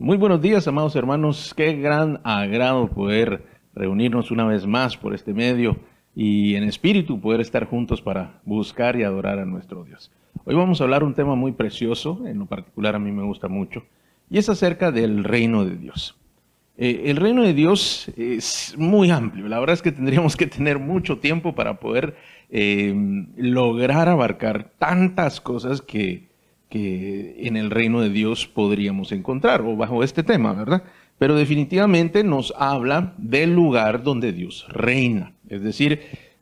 Muy buenos días, amados hermanos. Qué gran agrado poder reunirnos una vez más por este medio y en espíritu poder estar juntos para buscar y adorar a nuestro Dios. Hoy vamos a hablar un tema muy precioso, en lo particular a mí me gusta mucho, y es acerca del reino de Dios. Eh, el reino de Dios es muy amplio, la verdad es que tendríamos que tener mucho tiempo para poder eh, lograr abarcar tantas cosas que que en el reino de Dios podríamos encontrar, o bajo este tema, ¿verdad? Pero definitivamente nos habla del lugar donde Dios reina, es decir,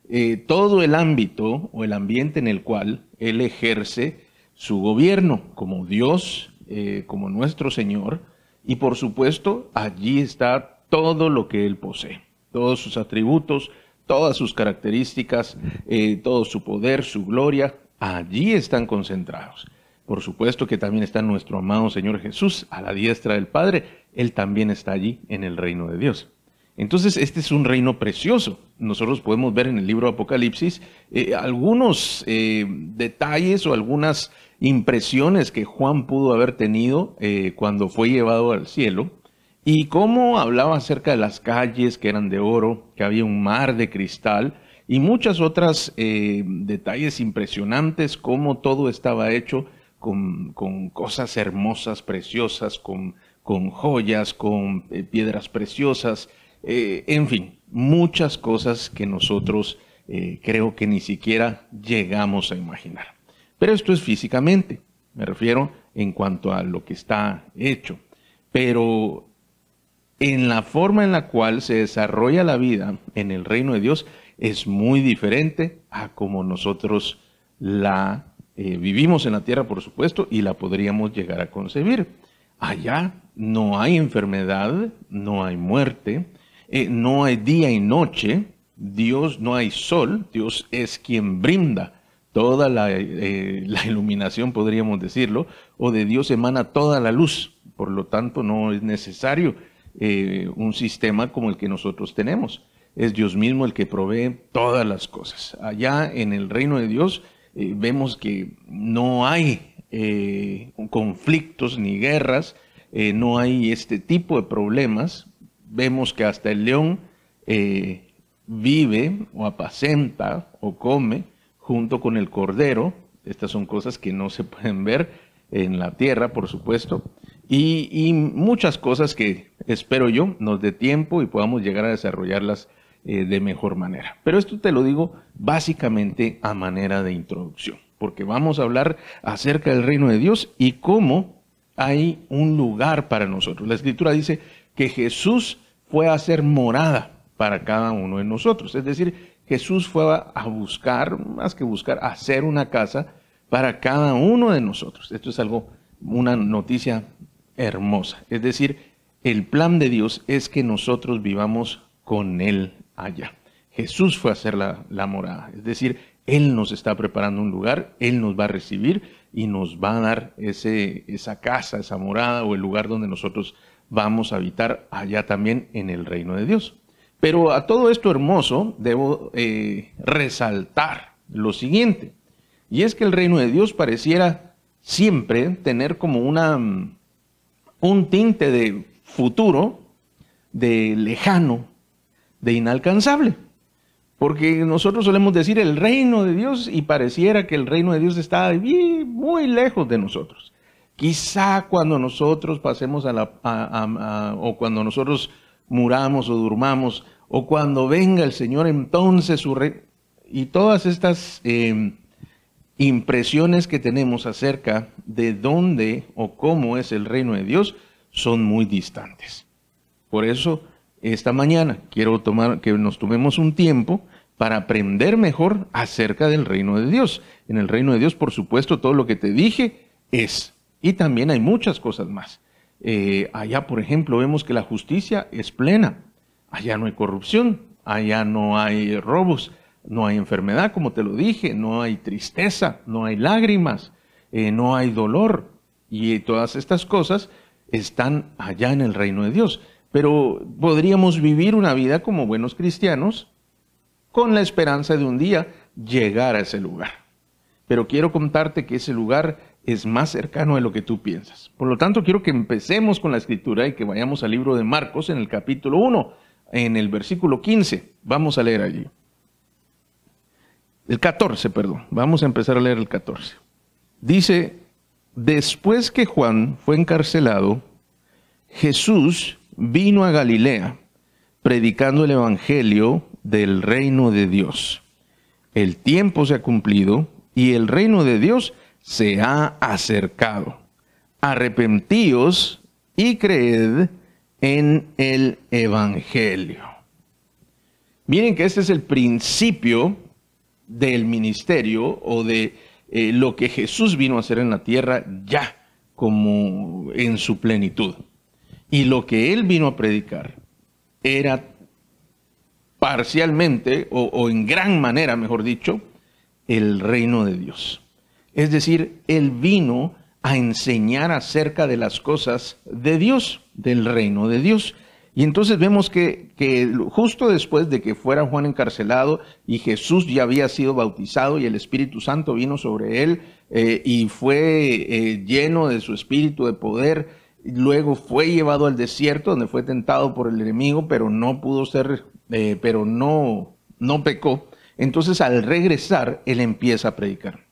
eh, todo el ámbito o el ambiente en el cual Él ejerce su gobierno como Dios, eh, como nuestro Señor, y por supuesto allí está todo lo que Él posee, todos sus atributos, todas sus características, eh, todo su poder, su gloria, allí están concentrados. Por supuesto que también está nuestro amado Señor Jesús a la diestra del Padre. Él también está allí en el reino de Dios. Entonces, este es un reino precioso. Nosotros podemos ver en el libro Apocalipsis eh, algunos eh, detalles o algunas impresiones que Juan pudo haber tenido eh, cuando fue llevado al cielo y cómo hablaba acerca de las calles que eran de oro, que había un mar de cristal y muchas otras detalles impresionantes, cómo todo estaba hecho con, cosas hermosas, preciosas, con, con joyas, con eh, piedras preciosas, eh, en fin, muchas cosas que nosotros eh, creo que ni siquiera llegamos a imaginar. Pero esto es físicamente, me refiero en cuanto a lo que está hecho. Pero en la forma en la cual se desarrolla la vida en el reino de Dios es muy diferente a como nosotros la eh, vivimos en la tierra, por supuesto, y la podríamos llegar a concebir. Allá no hay enfermedad, no hay muerte, eh, no hay día y noche, Dios no hay sol, Dios es quien brinda toda la, eh, la, iluminación, podríamos decirlo, o de Dios emana toda la luz. Por lo tanto, no es necesario un sistema como el que nosotros tenemos. Es Dios mismo el que provee todas las cosas. Allá en el reino de Dios, eh, vemos que no hay eh, conflictos ni guerras, eh, no hay este tipo de problemas. Vemos que hasta el león vive o apacenta o come junto con el cordero. Estas son cosas que no se pueden ver en la tierra, por supuesto. Y, y muchas cosas que espero yo nos dé tiempo y podamos llegar a desarrollarlas eh, de mejor manera. Pero esto te lo digo básicamente a manera de introducción, porque vamos a hablar acerca del reino de Dios y cómo hay un lugar para nosotros. La escritura dice que Jesús fue a hacer morada para cada uno de nosotros. Es decir, Jesús fue a buscar, más que buscar, a hacer una casa para cada uno de nosotros. Esto es algo, una noticia hermosa. Es decir, el plan de Dios es que nosotros vivamos con Él allá. Jesús fue a hacer la, morada, es decir, Él nos está preparando un lugar, Él nos va a recibir y nos va a dar ese, esa casa, esa morada o el lugar donde nosotros vamos a habitar allá también en el reino de Dios. Pero a todo esto hermoso debo eh, resaltar lo siguiente, y es que el reino de Dios pareciera siempre tener como una, un tinte de futuro, de lejano, de inalcanzable. Porque nosotros solemos decir el reino de Dios y pareciera que el reino de Dios está muy lejos de nosotros. Quizá cuando nosotros pasemos a la, o cuando nosotros muramos o durmamos, o cuando venga el Señor, entonces su rey, y todas estas em, impresiones que tenemos acerca de dónde o cómo es el reino de Dios son muy distantes. Por eso esta mañana quiero tomar, que nos tomemos un tiempo para aprender mejor acerca del reino de Dios. En el reino de Dios, por supuesto, todo lo que te dije es. Y también hay muchas cosas más. Eh, allá, por ejemplo, vemos que la justicia es plena. Allá no hay corrupción, allá no hay robos, no hay enfermedad, como te lo dije, no hay tristeza, no hay lágrimas, eh, no hay dolor. Y todas estas cosas están allá en el reino de Dios pero podríamos vivir una vida como buenos cristianos con la esperanza de un día llegar a ese lugar. Pero quiero contarte que ese lugar es más cercano de lo que tú piensas. Por lo tanto, quiero que empecemos con la escritura y que vayamos al libro de Marcos en el capítulo 1, en el versículo 15. Vamos a leer allí. El 14, perdón. Vamos a empezar a leer el 14. Dice, después que Juan fue encarcelado, Jesús vino a Galilea predicando el Evangelio del reino de Dios. El tiempo se ha cumplido y el reino de Dios se ha acercado. Arrepentíos y creed en el Evangelio. Miren que este es el principio del ministerio o de eh, lo que Jesús vino a hacer en la tierra ya como en su plenitud. Y lo que él vino a predicar era parcialmente o, en gran manera, mejor dicho, el reino de Dios. Es decir, él vino a enseñar acerca de las cosas de Dios, del reino de Dios. Y entonces vemos que, justo después de que fuera Juan encarcelado y Jesús ya había sido bautizado y el Espíritu Santo vino sobre él eh, y fue eh, lleno de su espíritu de poder, luego fue llevado al desierto donde fue tentado por el enemigo, pero no pudo ser, eh, pero no, no pecó. Entonces al regresar, él empieza a predicar.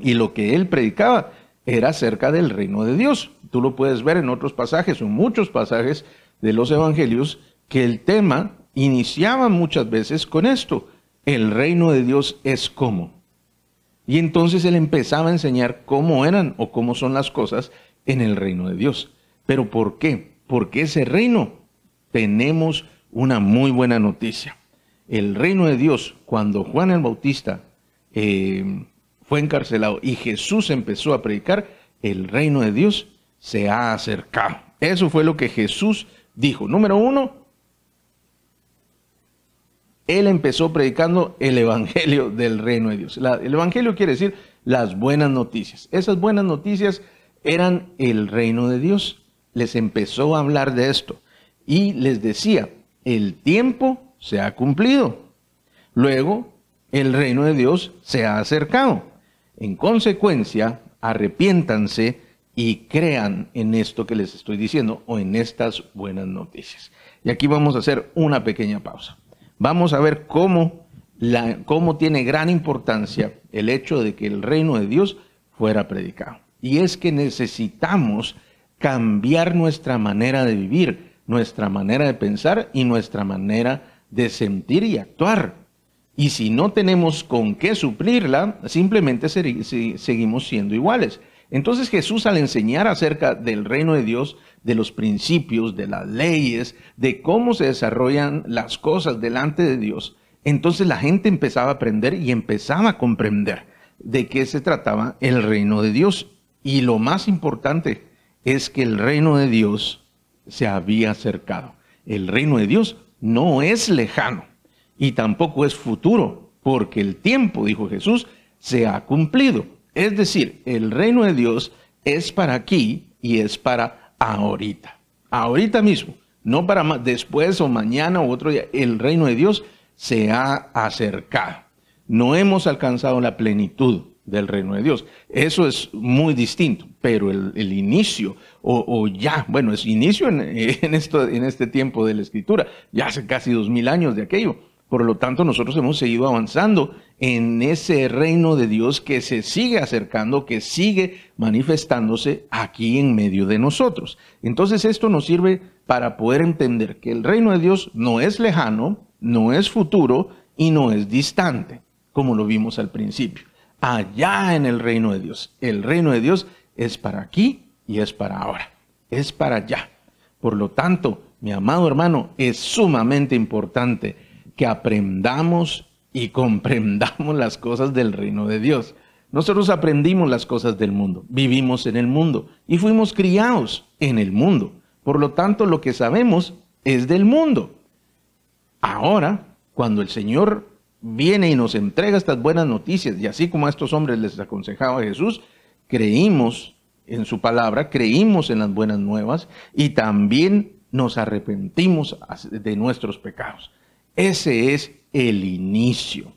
Y lo que él predicaba era acerca del reino de Dios. Tú lo puedes ver en otros pasajes, en muchos pasajes de los evangelios, que el tema iniciaba muchas veces con esto. El reino de Dios es como. Y entonces él empezaba a enseñar cómo eran o cómo son las cosas en el reino de Dios. ¿Pero por qué? Porque ese reino tenemos una muy buena noticia. El reino de Dios, cuando Juan el Bautista eh, fue encarcelado y Jesús empezó a predicar, el reino de Dios se ha acercado. Eso fue lo que Jesús dijo. Número uno, él empezó predicando el evangelio del reino de Dios. el evangelio quiere decir las buenas noticias. Esas buenas noticias eran el reino de Dios. Les empezó a hablar de esto y les decía, el tiempo se ha cumplido. Luego, el reino de Dios se ha acercado. En consecuencia, arrepiéntanse y crean en esto que les estoy diciendo o en estas buenas noticias. Y aquí vamos a hacer una pequeña pausa. Vamos a ver cómo, cómo tiene gran importancia el hecho de que el reino de Dios fuera predicado. Y es que necesitamos cambiar nuestra manera de vivir, nuestra manera de pensar y nuestra manera de sentir y actuar. Y si no tenemos con qué suplirla, simplemente seguimos siendo iguales. Entonces Jesús al enseñar acerca del reino de Dios, de los principios, de las leyes, de cómo se desarrollan las cosas delante de Dios, entonces la gente empezaba a aprender y empezaba a comprender de qué se trataba el reino de Dios. Y lo más importante es que el reino de Dios se había acercado. El reino de Dios no es lejano y tampoco es futuro, porque el tiempo, dijo Jesús, se ha cumplido. Es decir, el reino de Dios es para aquí y es para ahorita. Ahorita mismo, no para después o mañana o otro día. El reino de Dios se ha acercado. No hemos alcanzado la plenitud del reino de Dios. Eso es muy distinto, pero el, inicio, o, ya, bueno, es inicio en, este tiempo de la escritura, ya hace casi dos mil años de aquello, por lo tanto, nosotros hemos seguido avanzando en ese reino de Dios que se sigue acercando, que sigue manifestándose aquí en medio de nosotros. Entonces esto nos sirve para poder entender que el reino de Dios no es lejano, no es futuro y no es distante, como lo vimos al principio. Allá en el reino de Dios. El reino de Dios es para aquí y es para ahora. Es para allá. Por lo tanto, mi amado hermano, es sumamente importante que aprendamos y comprendamos las cosas del reino de Dios. Nosotros aprendimos las cosas del mundo, vivimos en el mundo y fuimos criados en el mundo. Por lo tanto, lo que sabemos es del mundo. Ahora, cuando el Señor viene y nos entrega estas buenas noticias, y así como a estos hombres les aconsejaba Jesús, creímos en su palabra, creímos en las buenas nuevas y también nos arrepentimos de nuestros pecados. Ese es el inicio.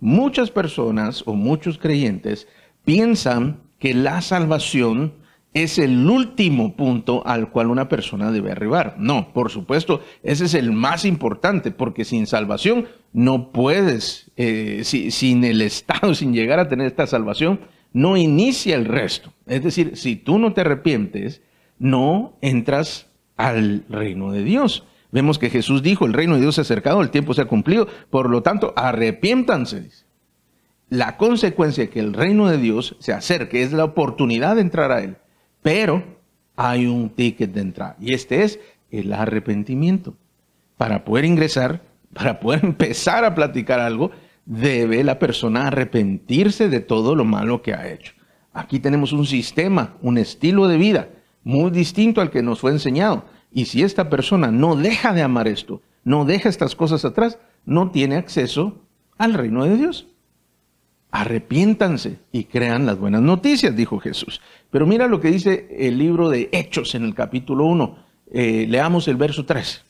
Muchas personas o muchos creyentes piensan que la salvación es el último punto al cual una persona debe arribar. No, por supuesto, ese es el más importante, porque sin salvación no puedes, eh, sin el Estado, sin llegar a tener esta salvación, no inicia el resto. Es decir, si tú no te arrepientes, no entras al reino de Dios. Vemos que Jesús dijo, el reino de Dios se ha acercado, el tiempo se ha cumplido, por lo tanto, arrepiéntanse. La consecuencia de que el reino de Dios se acerque es la oportunidad de entrar a él pero hay un ticket de entrada y este es el arrepentimiento. Para poder ingresar, para poder empezar a platicar algo, debe la persona arrepentirse de todo lo malo que ha hecho. Aquí tenemos un sistema, un estilo de vida muy distinto al que nos fue enseñado. Y si esta persona no deja de amar esto, no deja estas cosas atrás, no tiene acceso al reino de Dios. Arrepiéntanse y crean las buenas noticias, dijo Jesús. Pero mira lo que dice el libro de Hechos en el capítulo 1. Eh, leamos el verso 3.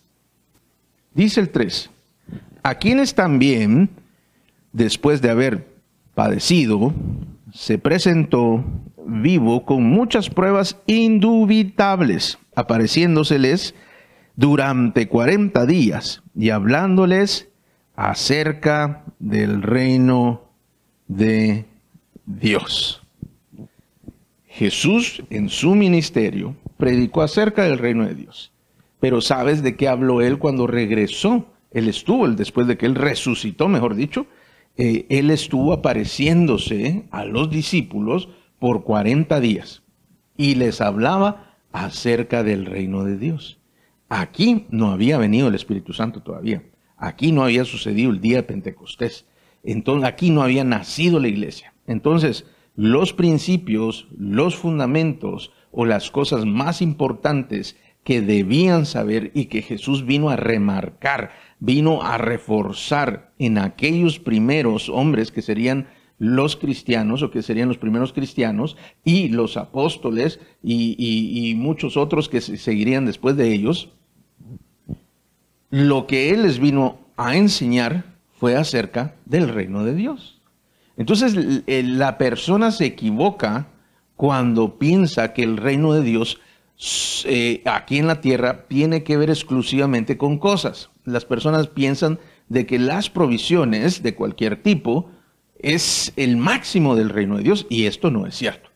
Dice el 3, a quienes también, después de haber padecido, se presentó vivo con muchas pruebas indubitables, apareciéndoseles durante 40 días y hablándoles acerca del reino de Dios. Jesús en su ministerio predicó acerca del reino de Dios. Pero ¿sabes de qué habló él cuando regresó? Él estuvo, después de que él resucitó, mejor dicho, eh, él estuvo apareciéndose a los discípulos por 40 días y les hablaba acerca del reino de Dios. Aquí no había venido el Espíritu Santo todavía. Aquí no había sucedido el día de Pentecostés. Entonces aquí no había nacido la iglesia. Entonces, los principios, los fundamentos o las cosas más importantes que debían saber y que Jesús vino a remarcar, vino a reforzar en aquellos primeros hombres que serían los cristianos o que serían los primeros cristianos y los apóstoles y, muchos otros que seguirían después de ellos, lo que Él les vino a enseñar fue acerca del reino de Dios. Entonces la persona se equivoca cuando piensa que el reino de Dios eh, aquí en la tierra tiene que ver exclusivamente con cosas. Las personas piensan de que las provisiones de cualquier tipo es el máximo del reino de Dios y esto no es cierto.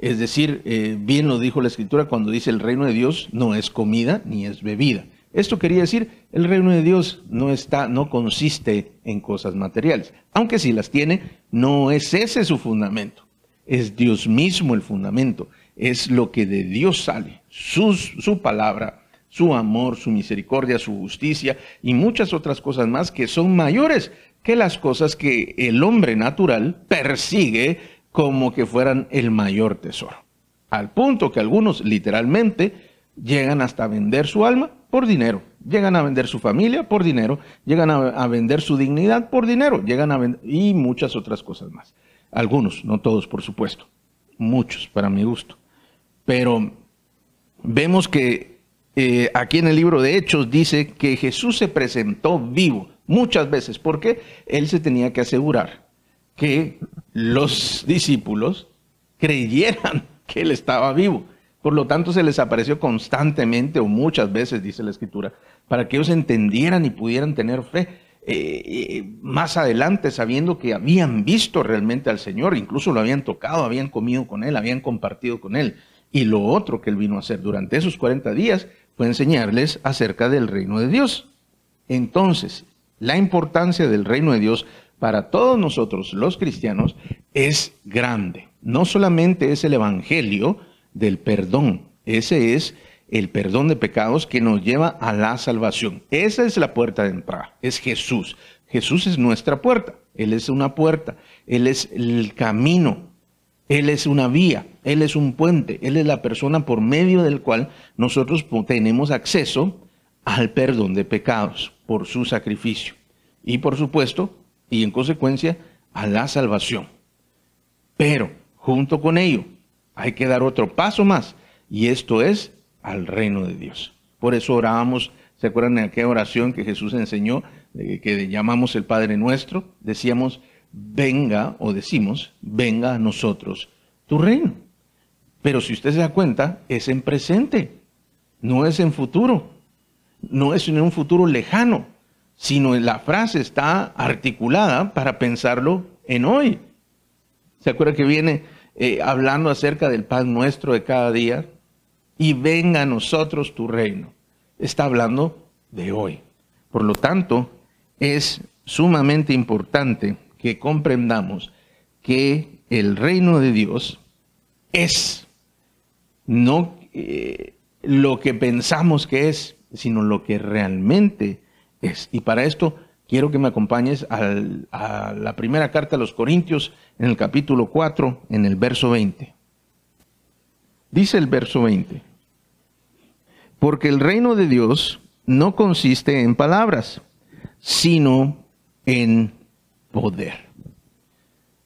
Es decir, eh, bien lo dijo la escritura cuando dice el reino de Dios no es comida ni es bebida. Esto quería decir, el reino de Dios no está, no consiste en cosas materiales. Aunque si las tiene, no es ese su fundamento. Es Dios mismo el fundamento. Es lo que de Dios sale. Su, su palabra, su amor, su misericordia, su justicia y muchas otras cosas más que son mayores que las cosas que el hombre natural persigue como que fueran el mayor tesoro. Al punto que algunos literalmente llegan hasta vender su alma por dinero. Llegan a vender su familia por dinero, llegan a, vender su dignidad por dinero, llegan a vender y muchas otras cosas más. Algunos, no todos, por supuesto. Muchos, para mi gusto. Pero vemos que eh, aquí en el libro de Hechos dice que Jesús se presentó vivo muchas veces porque él se tenía que asegurar que los discípulos creyeran que él estaba vivo. Por lo tanto, se les apareció constantemente o muchas veces, dice la escritura, para que ellos entendieran y pudieran tener fe. Eh, eh, más adelante, sabiendo que habían visto realmente al Señor, incluso lo habían tocado, habían comido con Él, habían compartido con Él. Y lo otro que Él vino a hacer durante esos 40 días fue enseñarles acerca del reino de Dios. Entonces, la importancia del reino de Dios para todos nosotros los cristianos es grande. No solamente es el Evangelio, del perdón. Ese es el perdón de pecados que nos lleva a la salvación. Esa es la puerta de entrada, es Jesús. Jesús es nuestra puerta, Él es una puerta, Él es el camino, Él es una vía, Él es un puente, Él es la persona por medio del cual nosotros tenemos acceso al perdón de pecados por su sacrificio. Y por supuesto, y en consecuencia, a la salvación. Pero, junto con ello, hay que dar otro paso más y esto es al reino de Dios. Por eso orábamos, ¿se acuerdan de aquella oración que Jesús enseñó, que llamamos el Padre Nuestro? Decíamos, venga, o decimos, venga a nosotros tu reino. Pero si usted se da cuenta, es en presente, no es en futuro, no es en un futuro lejano, sino la frase está articulada para pensarlo en hoy. ¿Se acuerda que viene eh, hablando acerca del pan nuestro de cada día? Y venga a nosotros tu reino. Está hablando de hoy. Por lo tanto, es sumamente importante que comprendamos que el reino de Dios es no eh, lo que pensamos que es, sino lo que realmente es. Y para esto quiero que me acompañes a la primera carta a los Corintios en el capítulo 4, en el verso 20. Dice el verso 20, porque el reino de Dios no consiste en palabras, sino en poder.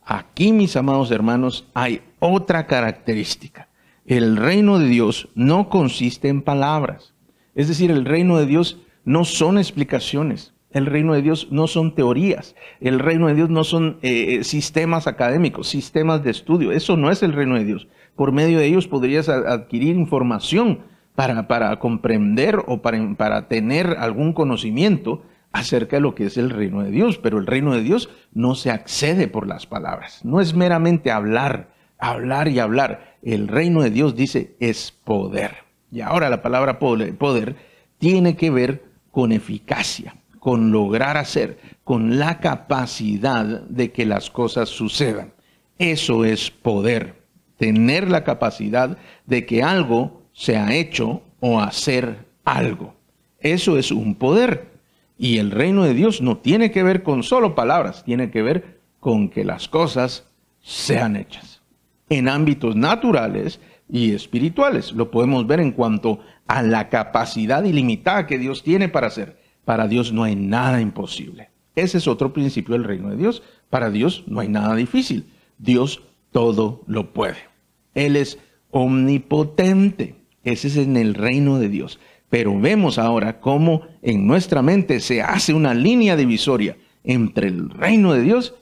Aquí, mis amados hermanos, hay otra característica. El reino de Dios no consiste en palabras. Es decir, el reino de Dios no son explicaciones. El reino de Dios no son teorías. El reino de Dios no son eh, sistemas académicos, sistemas de estudio. Eso no es el reino de Dios. Por medio de ellos podrías adquirir información para, para comprender o para, para tener algún conocimiento acerca de lo que es el reino de Dios, pero el reino de Dios no se accede por las palabras, no es meramente hablar, hablar y hablar. El reino de Dios dice es poder. Y ahora la palabra poder tiene que ver con eficacia, con lograr hacer, con la capacidad de que las cosas sucedan. Eso es poder, tener la capacidad de que algo se ha hecho o hacer algo. Eso es un poder. Y el reino de Dios no tiene que ver con solo palabras, tiene que ver con que las cosas sean hechas. En ámbitos naturales y espirituales. Lo podemos ver en cuanto a la capacidad ilimitada que Dios tiene para hacer. Para Dios no hay nada imposible. Ese es otro principio del reino de Dios. Para Dios no hay nada difícil. Dios todo lo puede. Él es omnipotente. Ese es en el reino de Dios. Pero vemos ahora cómo en nuestra mente se hace una línea divisoria entre el reino de Dios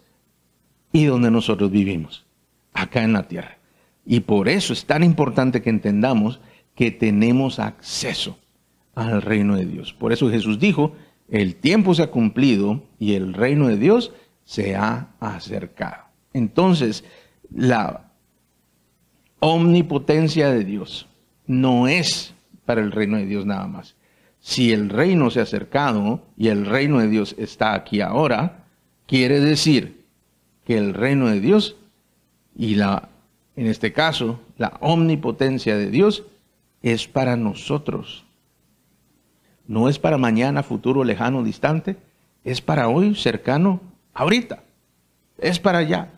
y donde nosotros vivimos, acá en la tierra. Y por eso es tan importante que entendamos que tenemos acceso al reino de Dios. Por eso Jesús dijo, el tiempo se ha cumplido y el reino de Dios se ha acercado. Entonces, la omnipotencia de Dios no es para el reino de Dios nada más. Si el reino se ha acercado y el reino de Dios está aquí ahora, quiere decir que el reino de Dios y la, en este caso, la omnipotencia de Dios es para nosotros. No es para mañana, futuro, lejano, distante. Es para hoy, cercano, ahorita. Es para allá.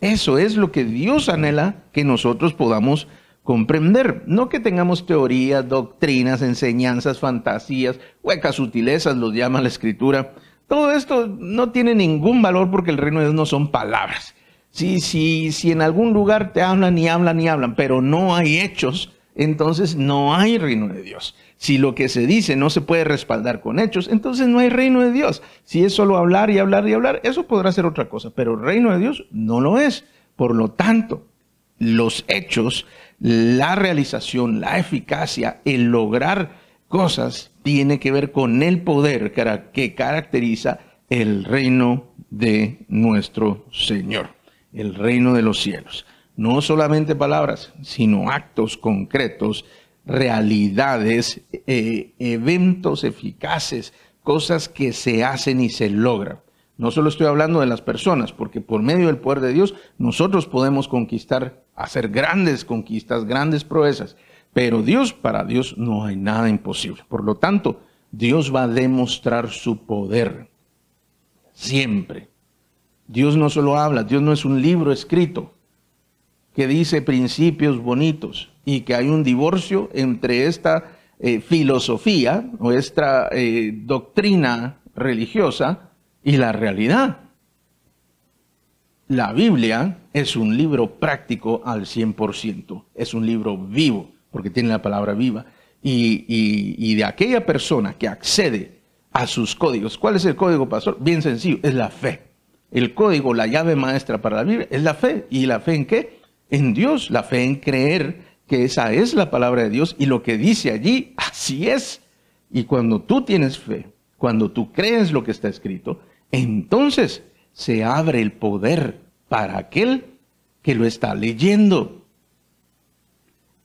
Eso es lo que Dios anhela que nosotros podamos comprender. No que tengamos teorías, doctrinas, enseñanzas, fantasías, huecas sutilezas, los llama la escritura. Todo esto no tiene ningún valor porque el reino de Dios no son palabras. Si, si, si en algún lugar te hablan y hablan y hablan, pero no hay hechos, entonces no hay reino de Dios. Si lo que se dice no se puede respaldar con hechos, entonces no hay reino de Dios. Si es solo hablar y hablar y hablar, eso podrá ser otra cosa, pero el reino de Dios no lo es. Por lo tanto, los hechos la realización, la eficacia, el lograr cosas, tiene que ver con el poder que caracteriza el reino de nuestro Señor, el reino de los cielos. No solamente palabras, sino actos concretos, realidades, eh, eventos eficaces, cosas que se hacen y se logran. No solo estoy hablando de las personas, porque por medio del poder de Dios nosotros podemos conquistar hacer grandes conquistas, grandes proezas. Pero Dios, para Dios no hay nada imposible. Por lo tanto, Dios va a demostrar su poder. Siempre. Dios no solo habla, Dios no es un libro escrito que dice principios bonitos y que hay un divorcio entre esta eh, filosofía o esta eh, doctrina religiosa y la realidad. La Biblia es un libro práctico al 100%, es un libro vivo, porque tiene la palabra viva, y, de aquella persona que accede a sus códigos. ¿Cuál es el código, pastor? Bien sencillo, es la fe. El código, la llave maestra para la Biblia es la fe. ¿Y la fe en qué? En Dios, la fe en creer que esa es la palabra de Dios y lo que dice allí, así es. Y cuando tú tienes fe, cuando tú crees lo que está escrito, entonces se abre el poder para aquel que lo está leyendo.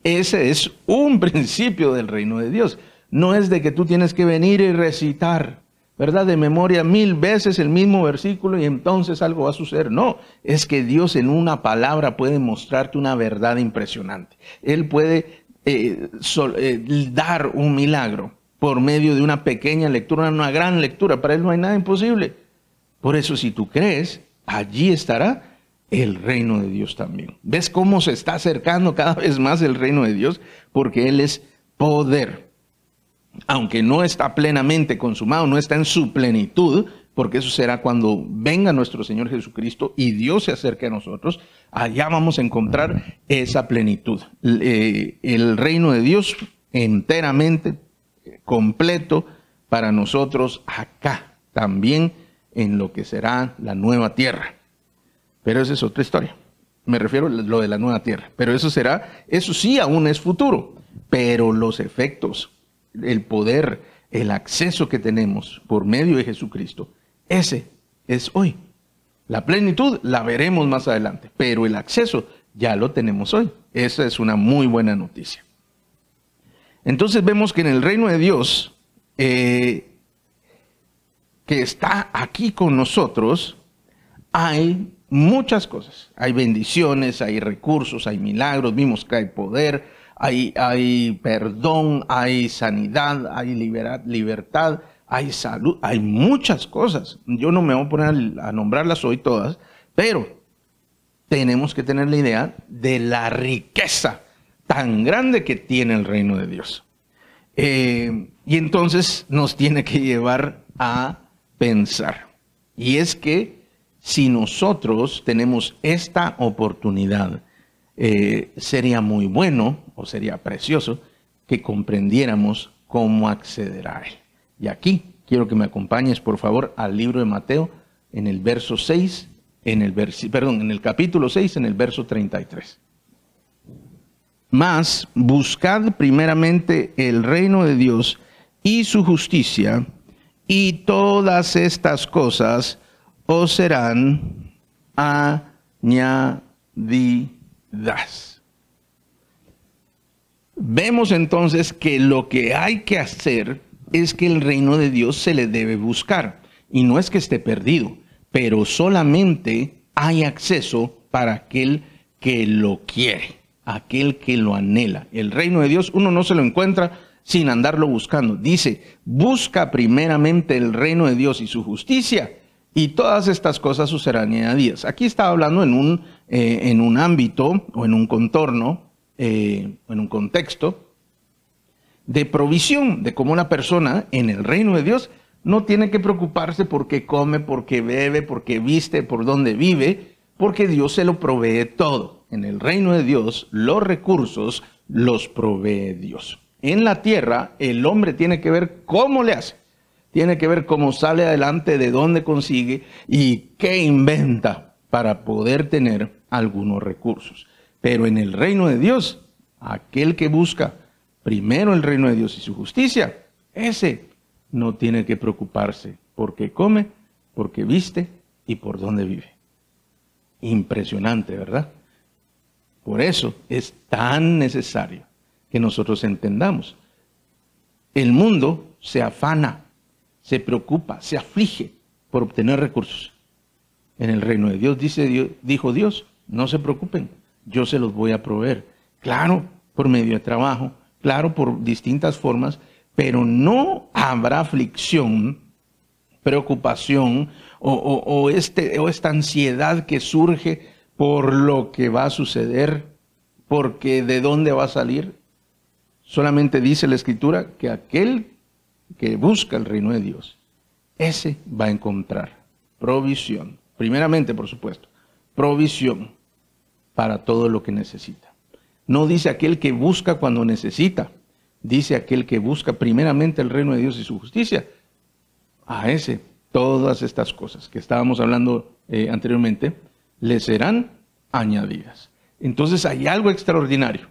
Ese es un principio del reino de Dios. No es de que tú tienes que venir y recitar, ¿verdad? De memoria mil veces el mismo versículo y entonces algo va a suceder. No, es que Dios en una palabra puede mostrarte una verdad impresionante. Él puede eh, eh, dar un milagro por medio de una pequeña lectura, una gran lectura. Para Él no hay nada imposible. Por eso si tú crees, allí estará el reino de Dios también. ¿Ves cómo se está acercando cada vez más el reino de Dios? Porque Él es poder. Aunque no está plenamente consumado, no está en su plenitud, porque eso será cuando venga nuestro Señor Jesucristo y Dios se acerque a nosotros, allá vamos a encontrar esa plenitud. Eh, el reino de Dios enteramente completo para nosotros acá, también en lo que será la nueva tierra. Pero esa es otra historia. Me refiero a lo de la nueva tierra. Pero eso será, eso sí aún es futuro. Pero los efectos, el poder, el acceso que tenemos por medio de Jesucristo, ese es hoy. La plenitud la veremos más adelante, pero el acceso ya lo tenemos hoy. Esa es una muy buena noticia. Entonces vemos que en el reino de Dios, eh, que está aquí con nosotros, hay muchas cosas. Hay bendiciones, hay recursos, hay milagros, vimos que hay poder, hay, perdón, hay sanidad, hay libertad, hay salud, hay muchas cosas. Yo no me voy a poner a nombrarlas hoy todas, pero tenemos que tener la idea de la riqueza tan grande que tiene el reino de Dios. Eh, y entonces nos tiene que llevar a pensar. Y es que si nosotros tenemos esta oportunidad, eh, sería muy bueno o sería precioso que comprendiéramos cómo acceder a él. Y aquí quiero que me acompañes, por favor, al libro de Mateo en el verso 6, en el perdón, en el capítulo 6, en el verso 33. Mas buscad primeramente el reino de Dios y su justicia, y todas estas cosas os serán añadidas. Vemos entonces que lo que hay que hacer es que el reino de Dios se le debe buscar. Y no es que esté perdido, pero solamente hay acceso para aquel que lo quiere, aquel que lo anhela. El reino de Dios uno no se lo encuentra sin andarlo buscando. Dice, busca primeramente el reino de Dios y su justicia y todas estas cosas os serán añadidas. Aquí está hablando en un, eh, en un ámbito o en un contorno, eh, en un contexto de provisión, de cómo una persona en el reino de Dios no tiene que preocuparse por qué come, por qué bebe, por qué viste, por dónde vive, porque Dios se lo provee todo. En el reino de Dios los recursos los provee Dios. En la tierra el hombre tiene que ver cómo le hace tiene que ver cómo sale adelante, de dónde consigue y qué inventa para poder tener algunos recursos. Pero en el reino de Dios, aquel que busca primero el reino de Dios y su justicia, ese no tiene que preocuparse por qué come, por qué viste y por dónde vive. Impresionante, ¿verdad? Por eso es tan necesario que nosotros entendamos. El mundo se afana se preocupa, se aflige por obtener recursos. En el reino de Dios, dice dijo Dios, no se preocupen, yo se los voy a proveer. Claro, por medio de trabajo, claro, por distintas formas, pero no habrá aflicción, preocupación o, este, o esta ansiedad que surge por lo que va a suceder, porque de dónde va a salir. Solamente dice la escritura que aquel que busca el reino de Dios, ese va a encontrar provisión. Primeramente, por supuesto, provisión para todo lo que necesita. No dice aquel que busca cuando necesita, dice aquel que busca primeramente el reino de Dios y su justicia. A ese, todas estas cosas que estábamos hablando eh, anteriormente, le serán añadidas. entonces hay algo extraordinario.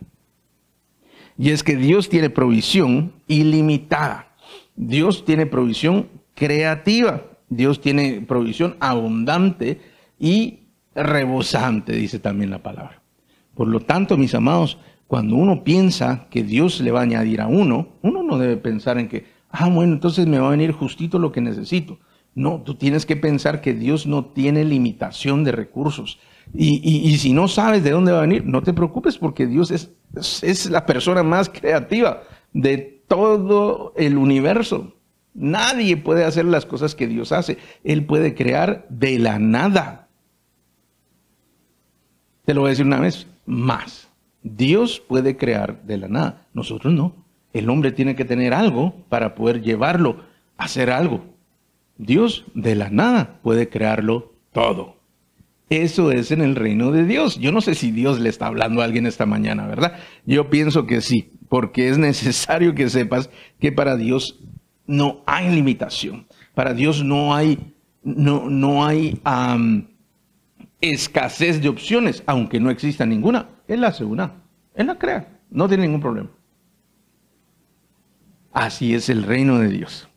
Y es que Dios tiene provisión ilimitada. Dios tiene provisión creativa. Dios tiene provisión abundante y rebosante, dice también la palabra. Por lo tanto, mis amados, cuando uno piensa que Dios le va a añadir a uno, uno no debe pensar en que, ah, bueno, entonces me va a venir justito lo que necesito. No, tú tienes que pensar que Dios no tiene limitación de recursos. Y, si no sabes de dónde va a venir, no te preocupes porque Dios es, es la persona más creativa de todo el universo. Nadie puede hacer las cosas que Dios hace. Él puede crear de la nada. Te lo voy a decir una vez más. Dios puede crear de la nada. Nosotros no. El hombre tiene que tener algo para poder llevarlo a hacer algo. Dios de la nada puede crearlo todo. Eso es en el reino de Dios. Yo no sé si Dios le está hablando a alguien esta mañana, ¿verdad? Yo pienso que sí, porque es necesario que sepas que para Dios no hay limitación. Para Dios no hay, no, no hay escasez de opciones, aunque no exista ninguna. Él hace una. Él la crea. No tiene ningún problema. Así es el reino de Dios.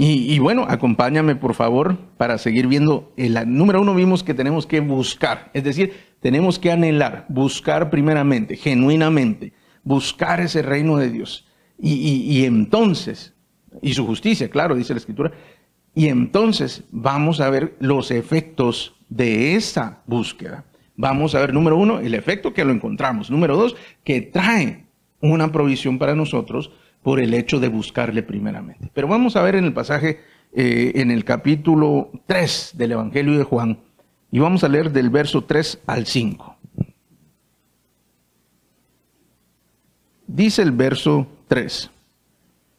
Y, bueno, acompáñame por favor para seguir viendo. El número uno vimos que tenemos que buscar, es decir, tenemos que anhelar, buscar primeramente, genuinamente, buscar ese reino de Dios. y entonces, y su justicia, claro, dice la escritura, y entonces vamos a ver los efectos de esa búsqueda. Vamos a ver, número uno, el efecto que lo encontramos. Número dos, que trae una provisión para nosotros por el hecho de buscarle primeramente. Pero vamos a ver en el pasaje, eh, en el capítulo 3 del Evangelio de Juan, y vamos a leer del verso 3 al 5. Dice el verso 3.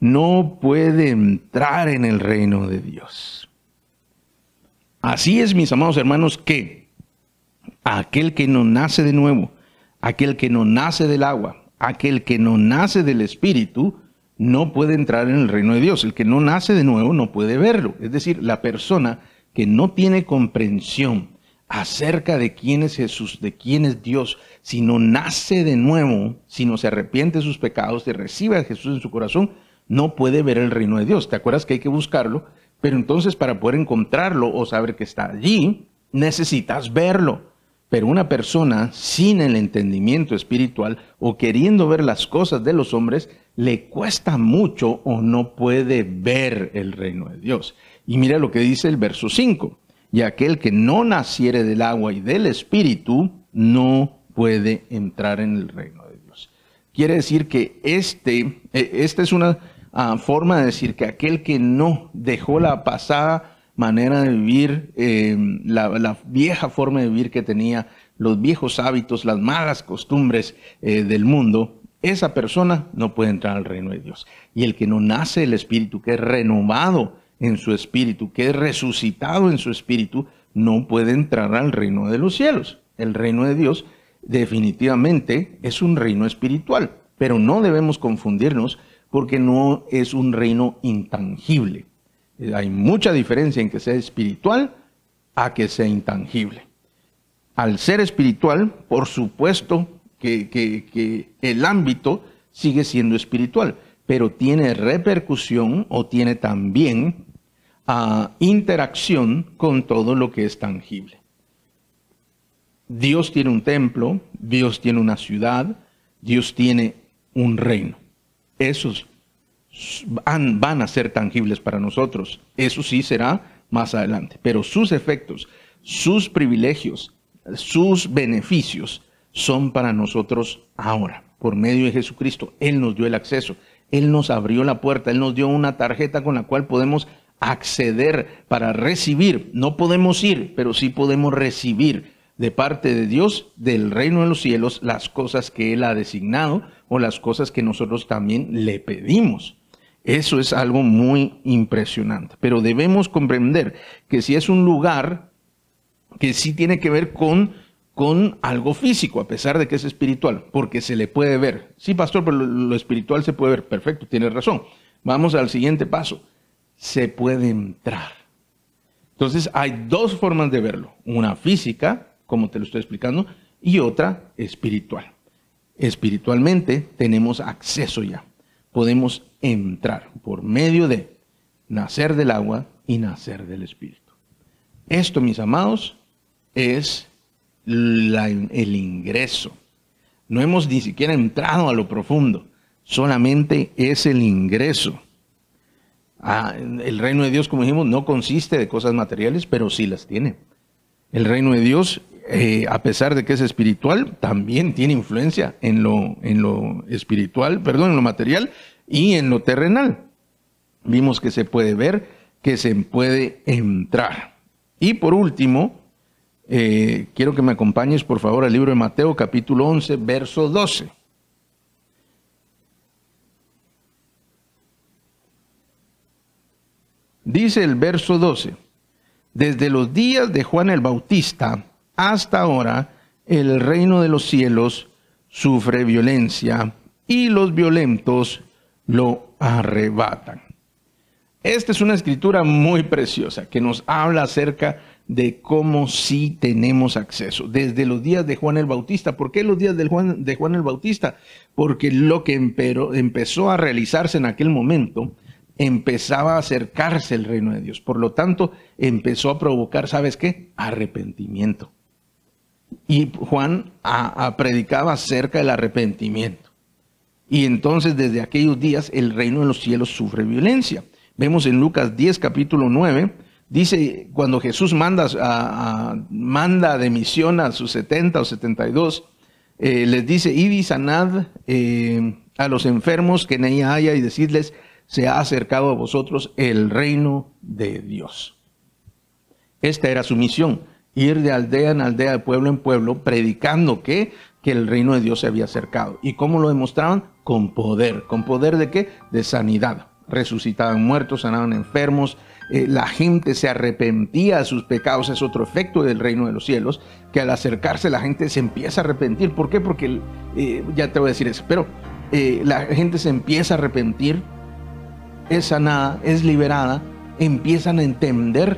no puede entrar en el reino de Dios. Así es, mis amados hermanos, que aquel que no nace de nuevo, aquel que no nace del agua, aquel que no nace del Espíritu, no puede entrar en el reino de Dios. El que no nace de nuevo no puede verlo. Es decir, la persona que no tiene comprensión acerca de quién es Jesús, de quién es Dios, si no nace de nuevo, si no se arrepiente de sus pecados y recibe a Jesús en su corazón, no puede ver el reino de Dios. ¿Te acuerdas que hay que buscarlo? Pero entonces para poder encontrarlo o saber que está allí, necesitas verlo. Pero una persona sin el entendimiento espiritual o queriendo ver las cosas de los hombres, le cuesta mucho o no puede ver el reino de Dios. Y mira lo que dice el verso 5. Y aquel que no naciere del agua y del espíritu no puede entrar en el reino de Dios. Quiere decir que este, e, esta es una forma de decir que aquel que no dejó la pasada manera de vivir, em, la, vieja forma de vivir que tenía, los viejos hábitos, las malas costumbres eh, del mundo, esa persona no puede entrar al reino de Dios. Y el que no nace del Espíritu, que es renovado en su Espíritu, que es resucitado en su Espíritu, no puede entrar al reino de los cielos. El reino de Dios definitivamente es un reino espiritual, pero no debemos confundirnos porque no es un reino intangible. Hay mucha diferencia en que sea espiritual a que sea intangible. Al ser espiritual, por supuesto que, el ámbito sigue siendo espiritual, pero tiene repercusión o tiene también ah, interacción con todo lo que es tangible. Dios tiene un templo, Dios tiene una ciudad, Dios tiene un reino. Esos van, a ser tangibles para nosotros. Eso sí será más adelante. Pero sus efectos, sus privilegios, sus beneficios son para nosotros ahora. Por medio de Jesucristo, Él nos dio el acceso. Él nos abrió la puerta. Él nos dio una tarjeta con la cual podemos acceder para recibir. No podemos ir, pero sí podemos recibir de parte de Dios, del reino de los cielos, las cosas que Él ha designado o las cosas que nosotros también le pedimos. Eso es algo muy impresionante. Pero debemos comprender que si es un lugar que sí tiene que ver con, con algo físico, a pesar de que es espiritual, porque se le puede ver. Sí, pastor, pero lo, espiritual se puede ver. Perfecto, tienes razón. Vamos al siguiente paso. Se puede entrar. Entonces hay dos formas de verlo. Una física, como te lo estoy explicando, y otra espiritual. Espiritualmente tenemos acceso ya. Podemos entrar por medio de nacer del agua y nacer del Espíritu. Esto, mis amados, es el ingreso. No hemos ni siquiera entrado a lo profundo, solamente es el ingreso. Ah, el reino de Dios, como dijimos, no consiste de cosas materiales, pero sí las tiene. El reino de Dios, eh, a pesar de que es espiritual, también tiene influencia en lo, en lo espiritual, perdón, en lo material, y en lo terrenal. Vimos que se puede ver, que se puede entrar. Y por último, eh, quiero que me acompañes por favor al libro de Mateo capítulo 11, verso 12. Dice el verso 12, desde los días de Juan el Bautista hasta ahora, el reino de los cielos sufre violencia y los violentos lo arrebatan. Esta es una escritura muy preciosa que nos habla acerca de cómo sí tenemos acceso. Desde los días de Juan el Bautista. ¿Por qué los días de Juan, de Juan el Bautista? Porque lo que empezó a realizarse en aquel momento empezaba a acercarse el reino de Dios. Por lo tanto, empezó a provocar, ¿sabes qué? Arrepentimiento. Y Juan predicaba acerca del arrepentimiento. Y entonces desde aquellos días el reino de los cielos sufre violencia. Vemos en Lucas 10, capítulo 9, dice, cuando Jesús manda, a, manda de misión a sus 70 o 72, eh, les dice, id y sanad eh, a los enfermos que en ella haya y decirles, se ha acercado a vosotros el reino de Dios. Esta era su misión, ir de aldea en aldea, de pueblo en pueblo, predicando que, que el reino de Dios se había acercado. ¿Y cómo lo demostraban? con poder. ¿Con poder de qué? De sanidad. Resucitaban muertos, sanaban enfermos, eh, la gente se arrepentía de sus pecados, es otro efecto del reino de los cielos, que al acercarse la gente se empieza a arrepentir. ¿Por qué? Porque, eh, ya te voy a decir eso, pero eh, la gente se empieza a arrepentir, es sanada, es liberada, empiezan a entender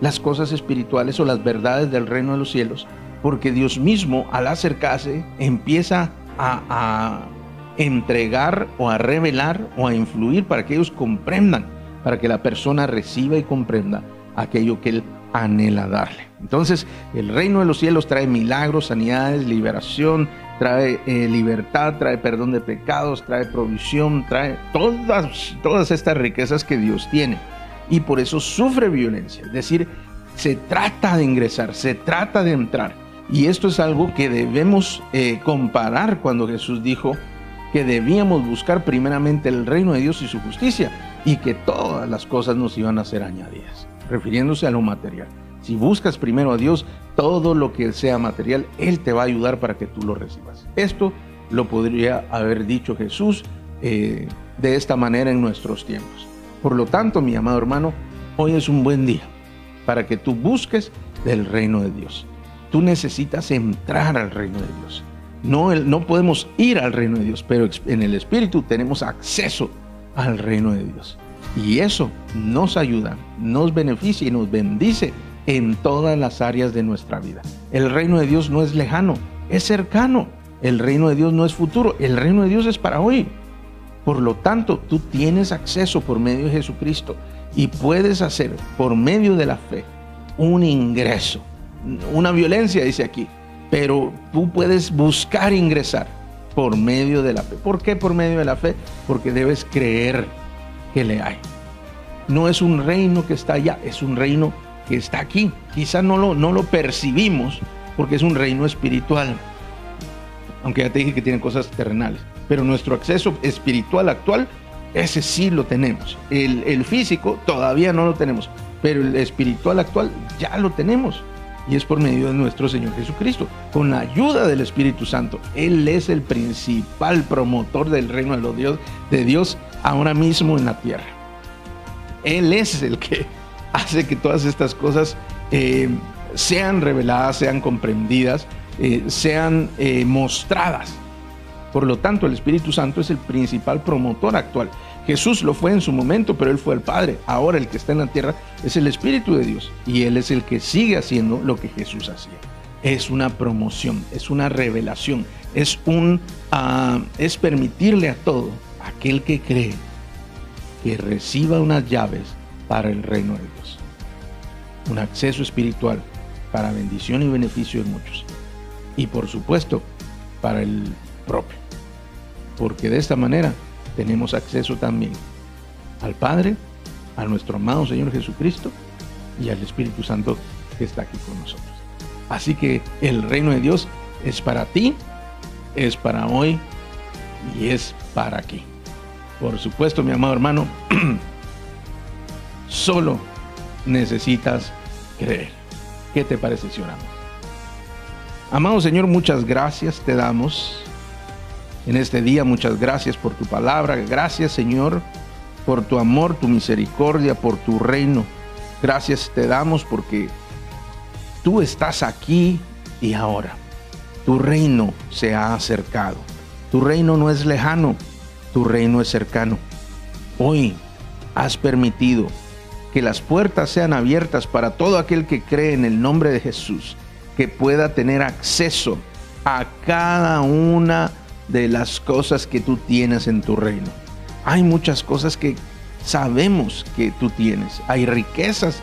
las cosas espirituales o las verdades del reino de los cielos, porque Dios mismo al acercarse empieza a entregar o a revelar o a influir para que ellos comprendan, para que la persona reciba y comprenda aquello que él anhela darle. Entonces, el reino de los cielos trae milagros, sanidades, liberación, trae eh, libertad, trae perdón de pecados, trae provisión, trae todas, todas estas riquezas que Dios tiene. Y por eso sufre violencia. Es decir, se trata de ingresar, se trata de entrar. Y esto es algo que debemos eh, comparar cuando Jesús dijo, que debíamos buscar primeramente el reino de Dios y su justicia y que todas las cosas nos iban a ser añadidas, refiriéndose a lo material. Si buscas primero a Dios, todo lo que sea material, Él te va a ayudar para que tú lo recibas. Esto lo podría haber dicho Jesús eh, de esta manera en nuestros tiempos. Por lo tanto, mi amado hermano, hoy es un buen día para que tú busques del reino de Dios. Tú necesitas entrar al reino de Dios. No, no podemos ir al reino de Dios, pero en el Espíritu tenemos acceso al reino de Dios. Y eso nos ayuda, nos beneficia y nos bendice en todas las áreas de nuestra vida. El reino de Dios no es lejano, es cercano. El reino de Dios no es futuro, el reino de Dios es para hoy. Por lo tanto, tú tienes acceso por medio de Jesucristo y puedes hacer por medio de la fe un ingreso. Una violencia, dice aquí, pero tú puedes buscar ingresar por medio de la fe. ¿Por qué por medio de la fe? Porque debes creer que le hay. No es un reino que está allá, es un reino que está aquí. Quizá no lo, no lo percibimos porque es un reino espiritual. Aunque ya te dije que tiene cosas terrenales. Pero nuestro acceso espiritual actual, ese sí lo tenemos. El, físico todavía no lo tenemos. Pero el espiritual actual ya lo tenemos. Y es por medio de nuestro Señor Jesucristo, con la ayuda del Espíritu Santo. Él es el principal promotor del reino de, los Dios, de Dios ahora mismo en la tierra. Él es el que hace que todas estas cosas eh, sean reveladas, sean comprendidas, eh, sean eh, mostradas. Por lo tanto, el Espíritu Santo es el principal promotor actual. Jesús lo fue en su momento, pero Él fue el Padre. Ahora el que está en la tierra es el Espíritu de Dios y Él es el que sigue haciendo lo que Jesús hacía. Es una promoción, es una revelación, es, un, uh, es permitirle a todo aquel que cree que reciba unas llaves para el reino de Dios. Un acceso espiritual para bendición y beneficio de muchos. Y por supuesto, para el propio. Porque de esta manera tenemos acceso también al Padre, a nuestro amado Señor Jesucristo y al Espíritu Santo que está aquí con nosotros. Así que el reino de Dios es para ti, es para hoy y es para aquí. Por supuesto, mi amado hermano, solo necesitas creer. ¿Qué te parece si oramos? Amado Señor, muchas gracias te damos en este día. Muchas gracias por tu palabra. Gracias, Señor, por tu amor, tu misericordia, por tu reino. Gracias te damos porque tú estás aquí y ahora. Tu reino se ha acercado. Tu reino no es lejano, tu reino es cercano. Hoy has permitido que las puertas sean abiertas para todo aquel que cree en el nombre de Jesús, que pueda tener acceso a cada una de las cosas que tú tienes en tu reino. Hay muchas cosas que sabemos que tú tienes. Hay riquezas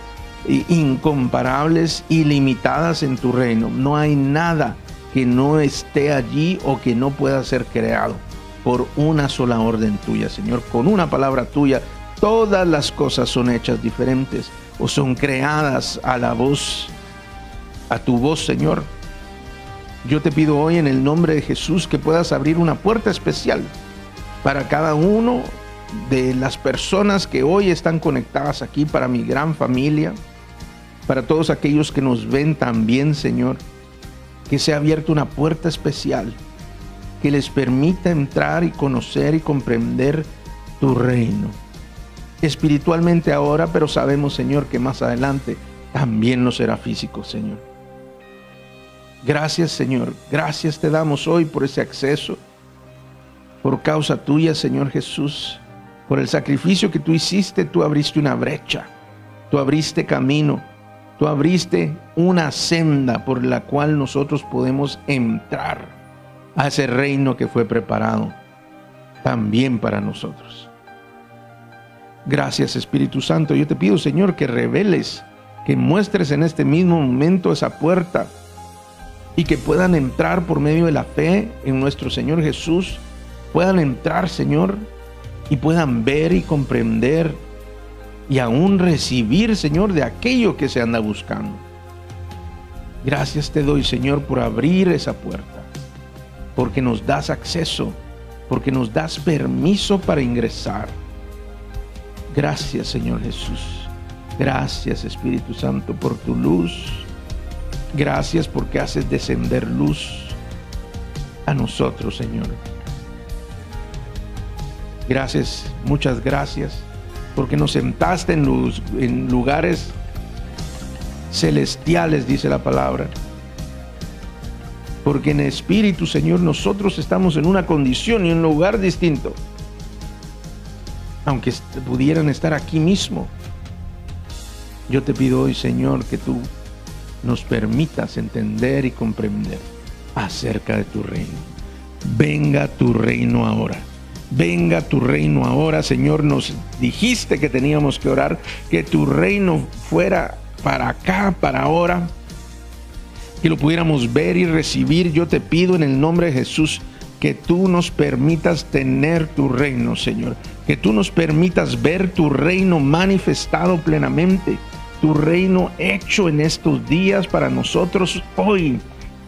incomparables, ilimitadas en tu reino. No hay nada que no esté allí o que no pueda ser creado por una sola orden tuya, Señor. Con una palabra tuya, todas las cosas son hechas diferentes o son creadas a la voz, a tu voz, Señor. Yo te pido hoy en el nombre de Jesús que puedas abrir una puerta especial para cada uno de las personas que hoy están conectadas aquí, para mi gran familia, para todos aquellos que nos ven también, Señor, que se ha abierto una puerta especial que les permita entrar y conocer y comprender tu reino. Espiritualmente ahora, pero sabemos, Señor, que más adelante también lo será físico, Señor. Gracias Señor, gracias te damos hoy por ese acceso, por causa tuya Señor Jesús, por el sacrificio que tú hiciste, tú abriste una brecha, tú abriste camino, tú abriste una senda por la cual nosotros podemos entrar a ese reino que fue preparado también para nosotros. Gracias Espíritu Santo, yo te pido Señor que reveles, que muestres en este mismo momento esa puerta y que puedan entrar por medio de la fe en nuestro Señor Jesús, puedan entrar, Señor, y puedan ver y comprender y aún recibir, Señor, de aquello que se anda buscando. Gracias te doy, Señor, por abrir esa puerta, porque nos das acceso, porque nos das permiso para ingresar. Gracias, Señor Jesús. Gracias, Espíritu Santo, por tu luz Gracias porque haces descender luz a nosotros, Señor. Gracias, muchas gracias, porque nos sentaste en, luz, en lugares celestiales, dice la palabra. Porque en espíritu, Señor, nosotros estamos en una condición y un lugar distinto. Aunque pudieran estar aquí mismo. Yo te pido hoy, Señor, que tú nos permitas entender y comprender acerca de tu reino. Venga tu reino ahora. Venga tu reino ahora, Señor. Nos dijiste que teníamos que orar, que tu reino fuera para acá, para ahora, que lo pudiéramos ver y recibir. Yo te pido en el nombre de Jesús que tú nos permitas tener tu reino, Señor. Que tú nos permitas ver tu reino manifestado plenamente tu reino hecho en estos días para nosotros hoy.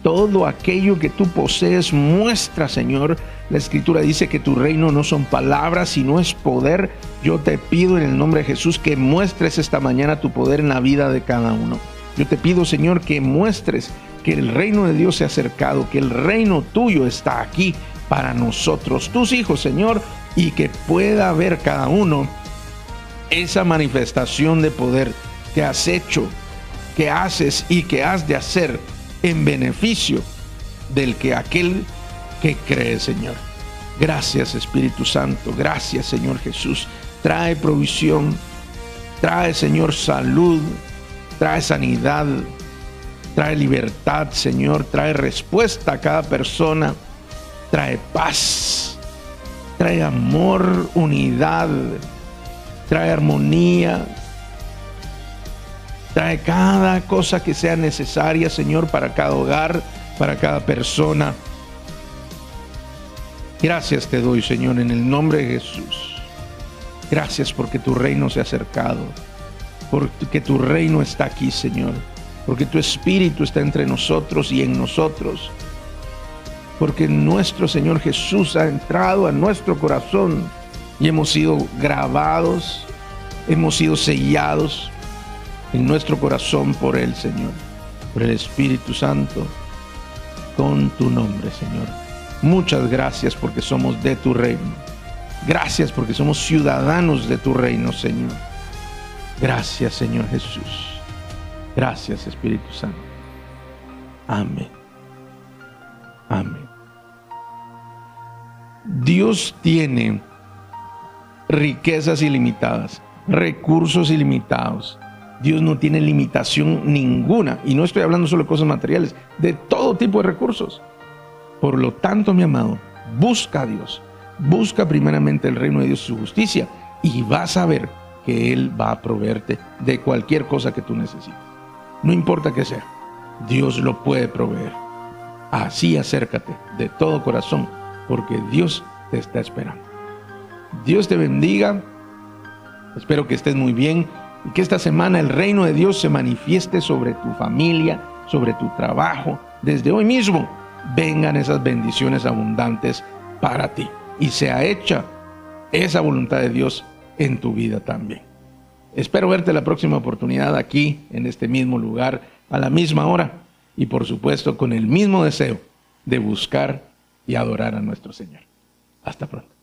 Todo aquello que tú posees muestra, Señor. La escritura dice que tu reino no son palabras, sino es poder. Yo te pido en el nombre de Jesús que muestres esta mañana tu poder en la vida de cada uno. Yo te pido, Señor, que muestres que el reino de Dios se ha acercado, que el reino tuyo está aquí para nosotros, tus hijos, Señor, y que pueda ver cada uno esa manifestación de poder que has hecho, que haces y que has de hacer en beneficio del que aquel que cree, Señor. Gracias Espíritu Santo, gracias Señor Jesús. Trae provisión, trae Señor salud, trae sanidad, trae libertad Señor, trae respuesta a cada persona, trae paz, trae amor, unidad, trae armonía, trae cada cosa que sea necesaria Señor para cada hogar, para cada persona. Gracias te doy, Señor, en el nombre de Jesús. Gracias porque tu reino se ha acercado, porque tu reino está aquí, Señor, porque tu Espíritu está entre nosotros y en nosotros, porque nuestro Señor Jesús ha entrado a nuestro corazón y hemos sido grabados, hemos sido sellados en nuestro corazón por Él, Señor, por el Espíritu Santo, con tu nombre, Señor. Muchas gracias porque somos de tu reino. Gracias porque somos ciudadanos de tu reino, Señor. Gracias, Señor Jesús. Gracias, Espíritu Santo. Amén. Amén. Dios tiene riquezas ilimitadas, recursos ilimitados. Dios no tiene limitación ninguna. Y no estoy hablando solo de cosas materiales, de todo tipo de recursos. Por lo tanto, mi amado, busca a Dios, busca primeramente el reino de Dios y su justicia y vas a ver que Él va a proveerte de cualquier cosa que tú necesites. No importa que sea, Dios lo puede proveer. Así acércate de todo corazón, porque Dios te está esperando. Dios te bendiga. Espero que estés muy bien y que esta semana el reino de Dios se manifieste sobre tu familia, sobre tu trabajo, desde hoy mismo vengan esas bendiciones abundantes para ti y sea hecha esa voluntad de Dios en tu vida también. Espero verte la próxima oportunidad aquí, en este mismo lugar, a la misma hora y por supuesto con el mismo deseo de buscar y adorar a nuestro Señor. Hasta pronto.